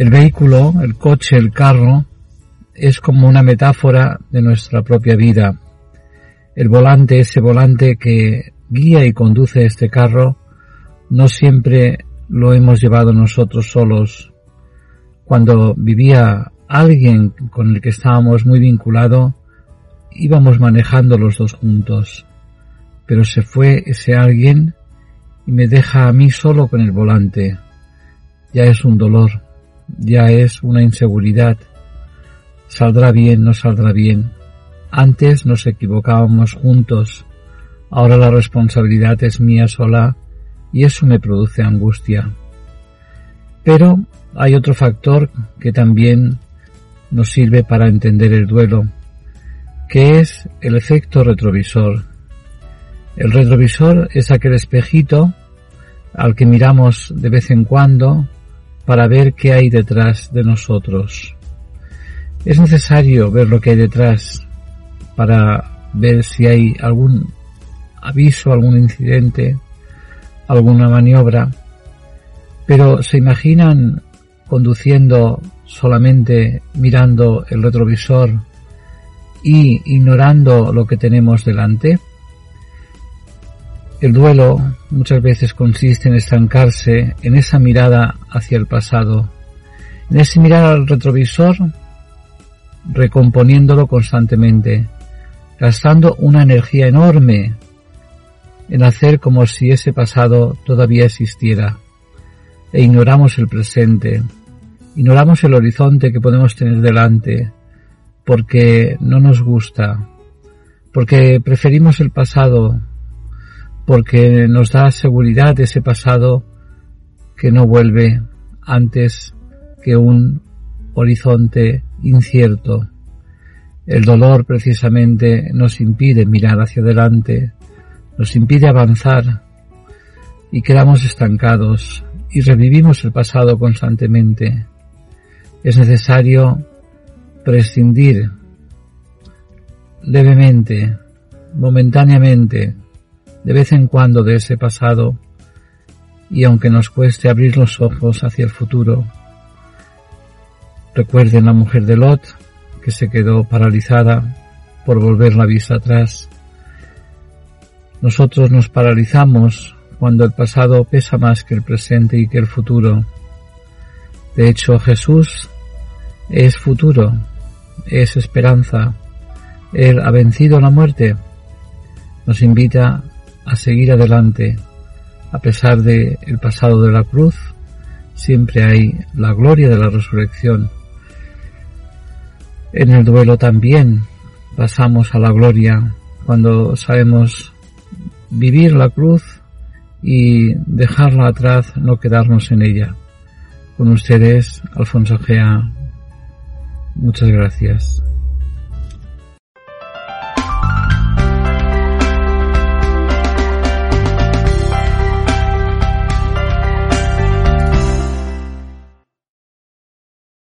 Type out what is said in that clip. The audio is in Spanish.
El vehículo, el coche, el carro, es como una metáfora de nuestra propia vida. El volante, ese volante que guía y conduce este carro, no siempre lo hemos llevado nosotros solos. Cuando vivía alguien con el que estábamos muy vinculados, íbamos manejando los dos juntos. Pero se fue ese alguien y me deja a mí solo con el volante. Ya es un dolor, ya es una inseguridad. Saldrá bien, no saldrá bien. Antes nos equivocábamos juntos, ahora la responsabilidad es mía sola y eso me produce angustia. Pero hay otro factor que también nos sirve para entender el duelo, que es el efecto retrovisor. El retrovisor es aquel espejito al que miramos de vez en cuando para ver qué hay detrás de nosotros. Es necesario ver lo que hay detrás para ver si hay algún aviso, algún incidente, alguna maniobra, pero se imaginan conduciendo solamente mirando el retrovisor y ignorando lo que tenemos delante. El duelo muchas veces consiste en estancarse en esa mirada hacia el pasado, en ese mirar al retrovisor, recomponiéndolo constantemente, gastando una energía enorme en hacer como si ese pasado todavía existiera, e ignoramos el presente, ignoramos el horizonte que podemos tener delante, porque no nos gusta, porque preferimos el pasado, porque nos da seguridad ese pasado que no vuelve antes que un horizonte incierto. El dolor precisamente nos impide mirar hacia adelante, nos impide avanzar y quedamos estancados y revivimos el pasado constantemente. Es necesario prescindir levemente, momentáneamente, de vez en cuando de ese pasado y aunque nos cueste abrir los ojos hacia el futuro, recuerden la mujer de Lot que se quedó paralizada por volver la vista atrás. Nosotros nos paralizamos cuando el pasado pesa más que el presente y que el futuro. De hecho, Jesús es futuro, es esperanza. Él ha vencido la muerte. Nos invita a seguir adelante. A pesar de el pasado de la cruz, siempre hay la gloria de la resurrección. En el duelo también pasamos a la gloria cuando sabemos vivir la cruz y dejarla atrás, no quedarnos en ella. Con ustedes, Alfonso Gea. Muchas gracias.